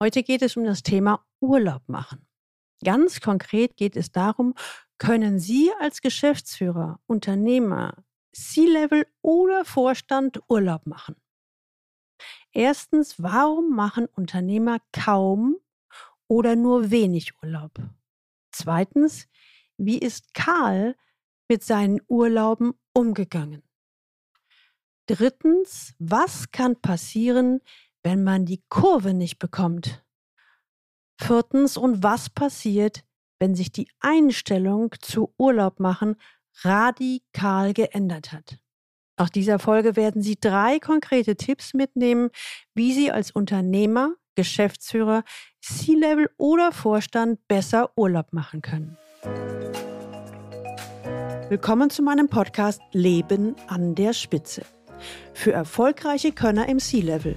Heute geht es um das Thema Urlaub machen. Ganz konkret geht es darum, können Sie als Geschäftsführer, Unternehmer, C-Level oder Vorstand Urlaub machen? Erstens, warum machen Unternehmer kaum oder nur wenig Urlaub? Zweitens, wie ist Karl mit seinen Urlauben umgegangen? Drittens, was kann passieren, wenn man die Kurve nicht bekommt? Viertens, und was passiert, wenn sich die Einstellung zu Urlaub machen radikal geändert hat? Nach dieser Folge werden Sie drei konkrete Tipps mitnehmen, wie Sie als Unternehmer, Geschäftsführer, C-Level oder Vorstand besser Urlaub machen können. Willkommen zu meinem Podcast Leben an der Spitze. Für erfolgreiche Könner im C-Level.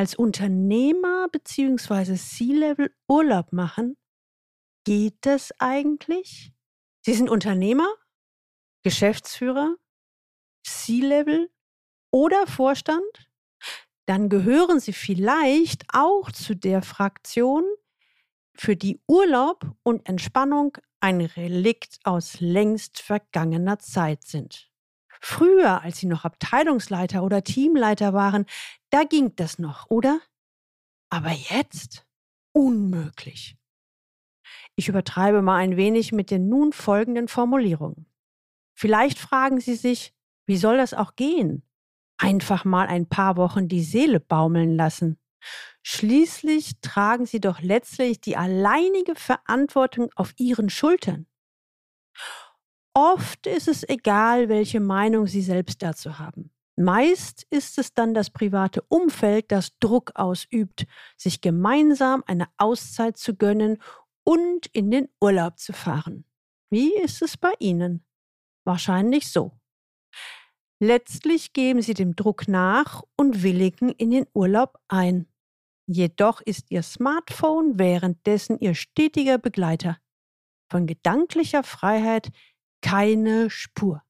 Als Unternehmer bzw. C-Level Urlaub machen? Geht das eigentlich? Sie sind Unternehmer, Geschäftsführer, C-Level oder Vorstand? Dann gehören Sie vielleicht auch zu der Fraktion, für die Urlaub und Entspannung ein Relikt aus längst vergangener Zeit sind. Früher, als Sie noch Abteilungsleiter oder Teamleiter waren, da ging das noch, oder? Aber jetzt? Unmöglich. Ich übertreibe mal ein wenig mit den nun folgenden Formulierungen. Vielleicht fragen Sie sich, wie soll das auch gehen? Einfach mal ein paar Wochen die Seele baumeln lassen. Schließlich tragen Sie doch letztlich die alleinige Verantwortung auf Ihren Schultern. Oft ist es egal, welche Meinung Sie selbst dazu haben. Meist ist es dann das private Umfeld, das Druck ausübt, sich gemeinsam eine Auszeit zu gönnen und in den Urlaub zu fahren. Wie ist es bei Ihnen? Wahrscheinlich so. Letztlich geben Sie dem Druck nach und willigen in den Urlaub ein. Jedoch ist Ihr Smartphone währenddessen Ihr stetiger Begleiter. Von gedanklicher Freiheit keine Spur.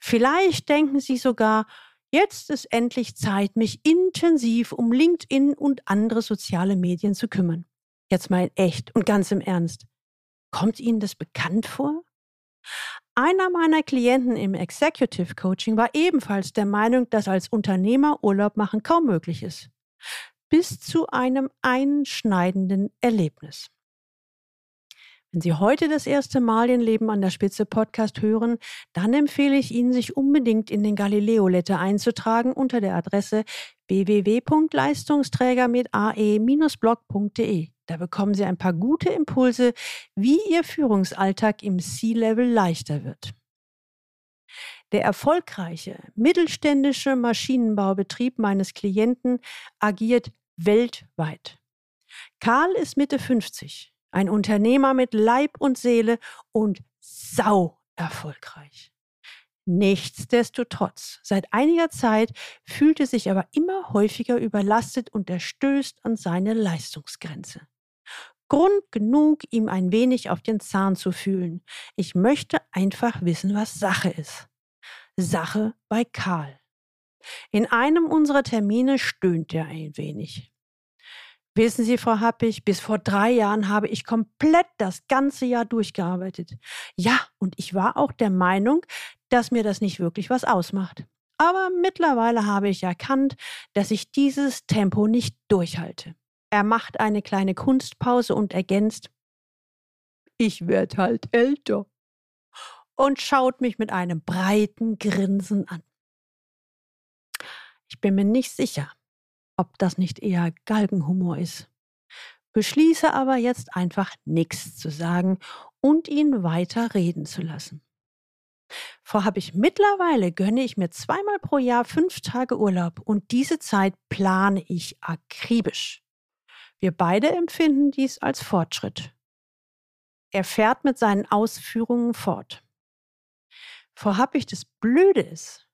Vielleicht denken Sie sogar, jetzt ist endlich Zeit, mich intensiv um LinkedIn und andere soziale Medien zu kümmern. Jetzt mal in echt und ganz im Ernst. Kommt Ihnen das bekannt vor? Einer meiner Klienten im Executive Coaching war ebenfalls der Meinung, dass als Unternehmer Urlaub machen kaum möglich ist. Bis zu einem einschneidenden Erlebnis. Wenn Sie heute das erste Mal den Leben an der Spitze Podcast hören, dann empfehle ich Ihnen, sich unbedingt in den Galileo Letter einzutragen unter der Adresse www.leistungsträger mit ae-blog.de. Da bekommen Sie ein paar gute Impulse, wie Ihr Führungsalltag im C-Level leichter wird. Der erfolgreiche mittelständische Maschinenbaubetrieb meines Klienten agiert weltweit. Karl ist Mitte 50. Ein Unternehmer mit Leib und Seele und sau erfolgreich. Nichtsdestotrotz, seit einiger Zeit fühlt er sich aber immer häufiger überlastet und er stößt an seine Leistungsgrenze. Grund genug, ihm ein wenig auf den Zahn zu fühlen. Ich möchte einfach wissen, was Sache ist. Sache bei Karl. In einem unserer Termine stöhnt er ein wenig. Wissen Sie, Frau Happig, bis vor drei Jahren habe ich komplett das ganze Jahr durchgearbeitet. Ja, und ich war auch der Meinung, dass mir das nicht wirklich was ausmacht. Aber mittlerweile habe ich erkannt, dass ich dieses Tempo nicht durchhalte. Er macht eine kleine Kunstpause und ergänzt, ich werde halt älter und schaut mich mit einem breiten Grinsen an. Ich bin mir nicht sicher, ob das nicht eher Galgenhumor ist. Beschließe aber jetzt einfach nichts zu sagen und ihn weiter reden zu lassen. Vor habe ich mittlerweile gönne ich mir zweimal pro Jahr fünf Tage Urlaub und diese Zeit plane ich akribisch. Wir beide empfinden dies als Fortschritt. Er fährt mit seinen Ausführungen fort. Frau Happig, das Blöde ist,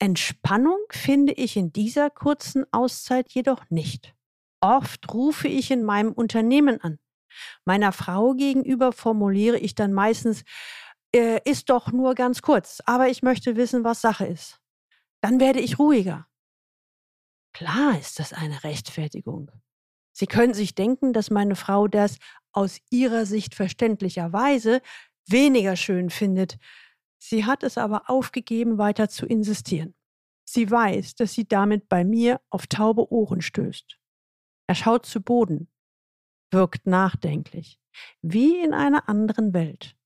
Entspannung finde ich in dieser kurzen Auszeit jedoch nicht. Oft rufe ich in meinem Unternehmen an. Meiner Frau gegenüber formuliere ich dann meistens, äh, ist doch nur ganz kurz, aber ich möchte wissen, was Sache ist. Dann werde ich ruhiger. Klar ist das eine Rechtfertigung. Sie können sich denken, dass meine Frau das aus ihrer Sicht verständlicherweise weniger schön findet, Sie hat es aber aufgegeben, weiter zu insistieren. Sie weiß, dass sie damit bei mir auf taube Ohren stößt. Er schaut zu Boden, wirkt nachdenklich, wie in einer anderen Welt.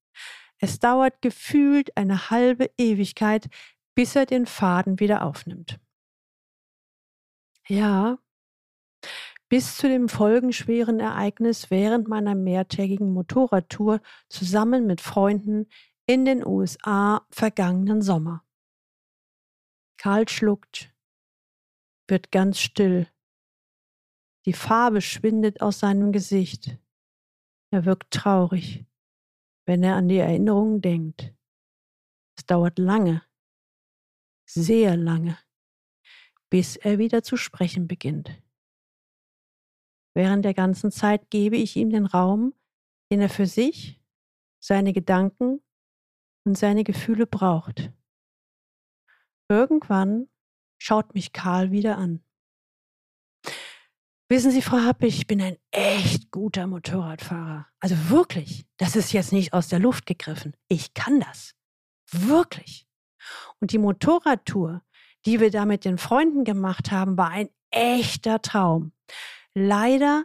Es dauert gefühlt eine halbe Ewigkeit, bis er den Faden wieder aufnimmt. Ja, bis zu dem folgenschweren Ereignis während meiner mehrtägigen Motorradtour zusammen mit Freunden in den USA vergangenen Sommer. Karl schluckt, wird ganz still. Die Farbe schwindet aus seinem Gesicht. Er wirkt traurig, wenn er an die Erinnerungen denkt. Es dauert lange, sehr lange, bis er wieder zu sprechen beginnt. Während der ganzen Zeit gebe ich ihm den Raum, den er für sich, seine Gedanken und seine Gefühle braucht. Irgendwann schaut mich Karl wieder an. Wissen Sie, Frau Happe, ich bin ein echt guter Motorradfahrer. Also wirklich, das ist jetzt nicht aus der Luft gegriffen. Ich kann das. Wirklich. Und die Motorradtour, die wir da mit den Freunden gemacht haben, war ein echter Traum. Leider,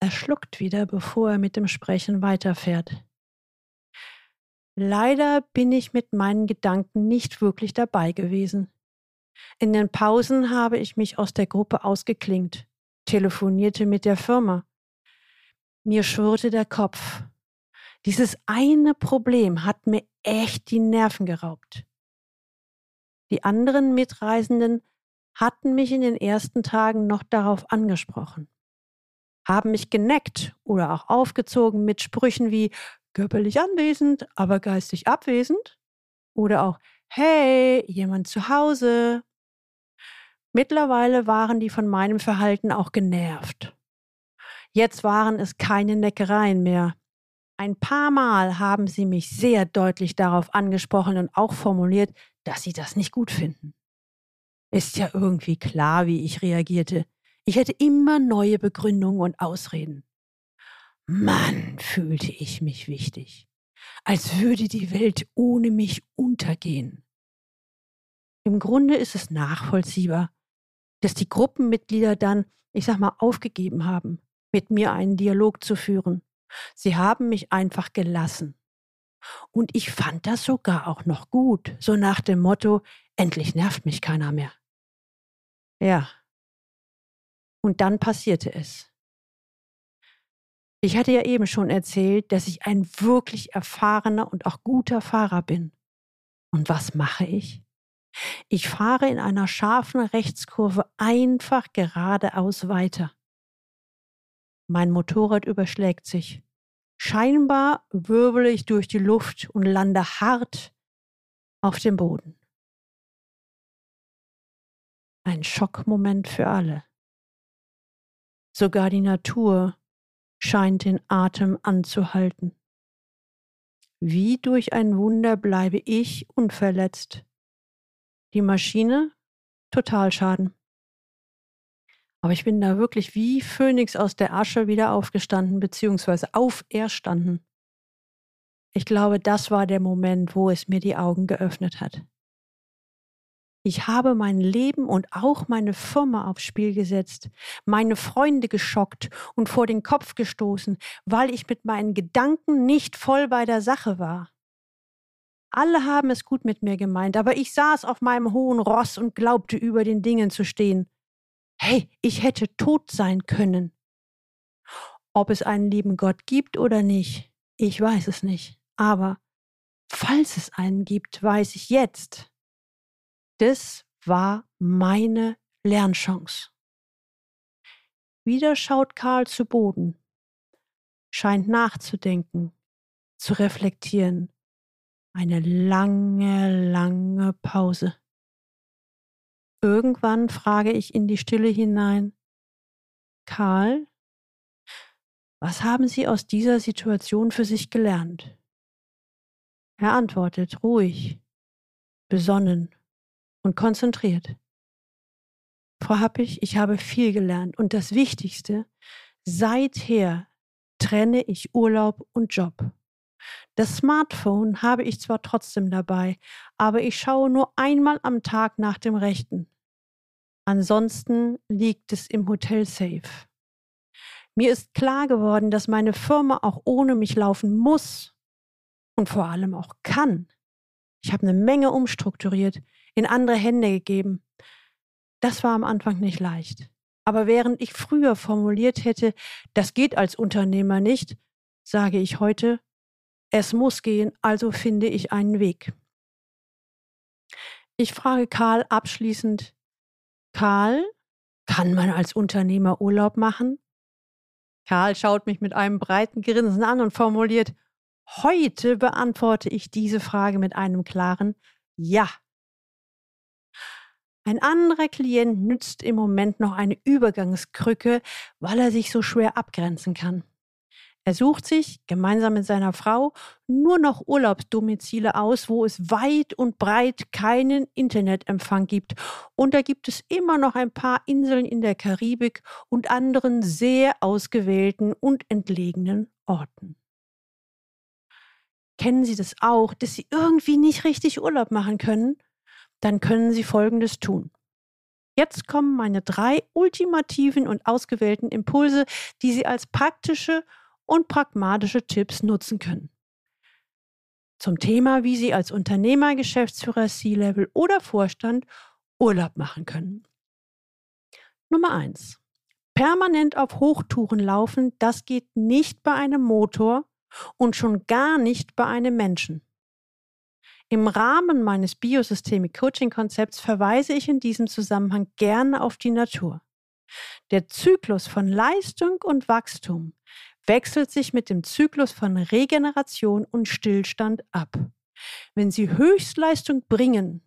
er schluckt wieder, bevor er mit dem Sprechen weiterfährt. Leider bin ich mit meinen Gedanken nicht wirklich dabei gewesen. In den Pausen habe ich mich aus der Gruppe ausgeklingt, telefonierte mit der Firma. Mir schwirrte der Kopf. Dieses eine Problem hat mir echt die Nerven geraubt. Die anderen Mitreisenden hatten mich in den ersten Tagen noch darauf angesprochen, haben mich geneckt oder auch aufgezogen mit Sprüchen wie körperlich anwesend, aber geistig abwesend. Oder auch, hey, jemand zu Hause. Mittlerweile waren die von meinem Verhalten auch genervt. Jetzt waren es keine Neckereien mehr. Ein paar Mal haben sie mich sehr deutlich darauf angesprochen und auch formuliert, dass sie das nicht gut finden. Ist ja irgendwie klar, wie ich reagierte. Ich hätte immer neue Begründungen und Ausreden. Mann, fühlte ich mich wichtig, als würde die Welt ohne mich untergehen. Im Grunde ist es nachvollziehbar, dass die Gruppenmitglieder dann, ich sag mal, aufgegeben haben, mit mir einen Dialog zu führen. Sie haben mich einfach gelassen. Und ich fand das sogar auch noch gut, so nach dem Motto, endlich nervt mich keiner mehr. Ja. Und dann passierte es. Ich hatte ja eben schon erzählt, dass ich ein wirklich erfahrener und auch guter Fahrer bin. Und was mache ich? Ich fahre in einer scharfen Rechtskurve einfach geradeaus weiter. Mein Motorrad überschlägt sich. Scheinbar wirbele ich durch die Luft und lande hart auf dem Boden. Ein Schockmoment für alle. Sogar die Natur scheint den Atem anzuhalten. Wie durch ein Wunder bleibe ich unverletzt. Die Maschine Totalschaden. Aber ich bin da wirklich wie Phönix aus der Asche wieder aufgestanden bzw. auferstanden. Ich glaube, das war der Moment, wo es mir die Augen geöffnet hat. Ich habe mein Leben und auch meine Firma aufs Spiel gesetzt, meine Freunde geschockt und vor den Kopf gestoßen, weil ich mit meinen Gedanken nicht voll bei der Sache war. Alle haben es gut mit mir gemeint, aber ich saß auf meinem hohen Ross und glaubte über den Dingen zu stehen. Hey, ich hätte tot sein können. Ob es einen lieben Gott gibt oder nicht, ich weiß es nicht. Aber falls es einen gibt, weiß ich jetzt, das war meine Lernchance. Wieder schaut Karl zu Boden, scheint nachzudenken, zu reflektieren. Eine lange, lange Pause. Irgendwann frage ich in die Stille hinein, Karl, was haben Sie aus dieser Situation für sich gelernt? Er antwortet ruhig, besonnen und konzentriert. Frau Happig, ich habe viel gelernt und das Wichtigste, seither trenne ich Urlaub und Job. Das Smartphone habe ich zwar trotzdem dabei, aber ich schaue nur einmal am Tag nach dem Rechten. Ansonsten liegt es im Hotel Safe. Mir ist klar geworden, dass meine Firma auch ohne mich laufen muss und vor allem auch kann. Ich habe eine Menge umstrukturiert, in andere Hände gegeben. Das war am Anfang nicht leicht. Aber während ich früher formuliert hätte, das geht als Unternehmer nicht, sage ich heute, es muss gehen, also finde ich einen Weg. Ich frage Karl abschließend, Karl, kann man als Unternehmer Urlaub machen? Karl schaut mich mit einem breiten Grinsen an und formuliert, heute beantworte ich diese Frage mit einem klaren Ja. Ein anderer Klient nützt im Moment noch eine Übergangskrücke, weil er sich so schwer abgrenzen kann. Er sucht sich gemeinsam mit seiner Frau nur noch Urlaubsdomizile aus, wo es weit und breit keinen Internetempfang gibt. Und da gibt es immer noch ein paar Inseln in der Karibik und anderen sehr ausgewählten und entlegenen Orten. Kennen Sie das auch, dass Sie irgendwie nicht richtig Urlaub machen können? Dann können Sie Folgendes tun. Jetzt kommen meine drei ultimativen und ausgewählten Impulse, die Sie als praktische und pragmatische Tipps nutzen können. Zum Thema, wie Sie als Unternehmer, Geschäftsführer, C-Level oder Vorstand Urlaub machen können. Nummer eins: Permanent auf Hochtouren laufen, das geht nicht bei einem Motor und schon gar nicht bei einem Menschen. Im Rahmen meines Biosystemik Coaching Konzepts verweise ich in diesem Zusammenhang gerne auf die Natur. Der Zyklus von Leistung und Wachstum wechselt sich mit dem Zyklus von Regeneration und Stillstand ab. Wenn Sie Höchstleistung bringen,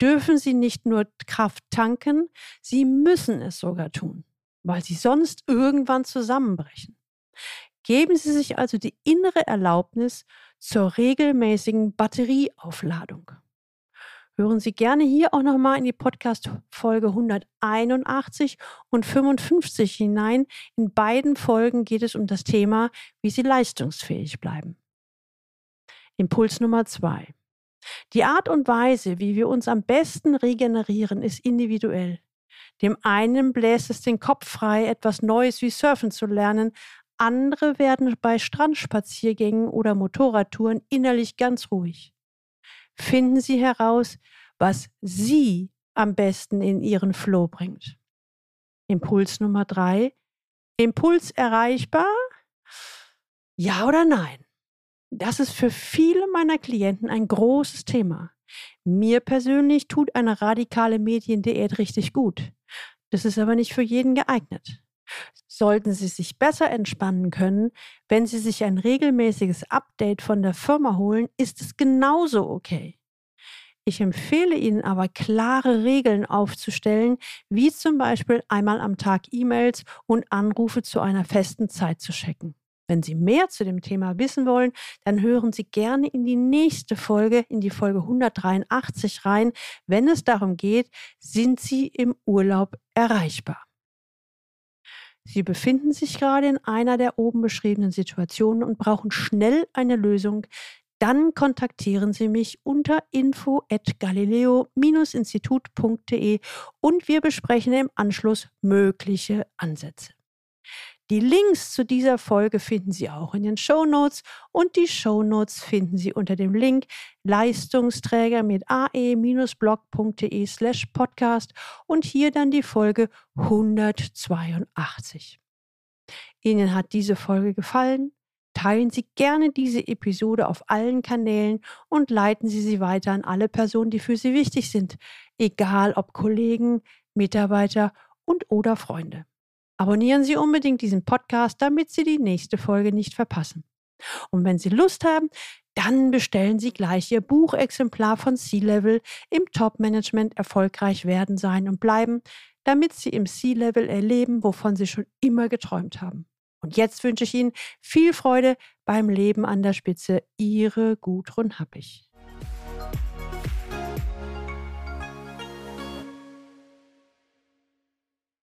dürfen Sie nicht nur Kraft tanken, Sie müssen es sogar tun, weil Sie sonst irgendwann zusammenbrechen. Geben Sie sich also die innere Erlaubnis zur regelmäßigen Batterieaufladung hören Sie gerne hier auch nochmal in die Podcast-Folge 181 und 55 hinein. In beiden Folgen geht es um das Thema, wie Sie leistungsfähig bleiben. Impuls Nummer zwei. Die Art und Weise, wie wir uns am besten regenerieren, ist individuell. Dem einen bläst es den Kopf frei, etwas Neues wie Surfen zu lernen. Andere werden bei Strandspaziergängen oder Motorradtouren innerlich ganz ruhig finden Sie heraus, was Sie am besten in Ihren Flow bringt. Impuls Nummer drei. Impuls erreichbar? Ja oder nein? Das ist für viele meiner Klienten ein großes Thema. Mir persönlich tut eine radikale Mediendiät richtig gut. Das ist aber nicht für jeden geeignet. Sollten Sie sich besser entspannen können, wenn Sie sich ein regelmäßiges Update von der Firma holen, ist es genauso okay. Ich empfehle Ihnen aber klare Regeln aufzustellen, wie zum Beispiel einmal am Tag E-Mails und Anrufe zu einer festen Zeit zu checken. Wenn Sie mehr zu dem Thema wissen wollen, dann hören Sie gerne in die nächste Folge, in die Folge 183 rein, wenn es darum geht, sind Sie im Urlaub erreichbar. Sie befinden sich gerade in einer der oben beschriebenen Situationen und brauchen schnell eine Lösung. Dann kontaktieren Sie mich unter info at galileo-institut.de und wir besprechen im Anschluss mögliche Ansätze. Die Links zu dieser Folge finden Sie auch in den Show Notes und die Show Notes finden Sie unter dem Link Leistungsträger mit ae-blog.de slash podcast und hier dann die Folge 182. Ihnen hat diese Folge gefallen? Teilen Sie gerne diese Episode auf allen Kanälen und leiten Sie sie weiter an alle Personen, die für Sie wichtig sind, egal ob Kollegen, Mitarbeiter und oder Freunde. Abonnieren Sie unbedingt diesen Podcast, damit Sie die nächste Folge nicht verpassen. Und wenn Sie Lust haben, dann bestellen Sie gleich Ihr Buchexemplar von C-Level im Top-Management erfolgreich werden, sein und bleiben, damit Sie im C-Level erleben, wovon Sie schon immer geträumt haben. Und jetzt wünsche ich Ihnen viel Freude beim Leben an der Spitze. Ihre Gudrun Happig.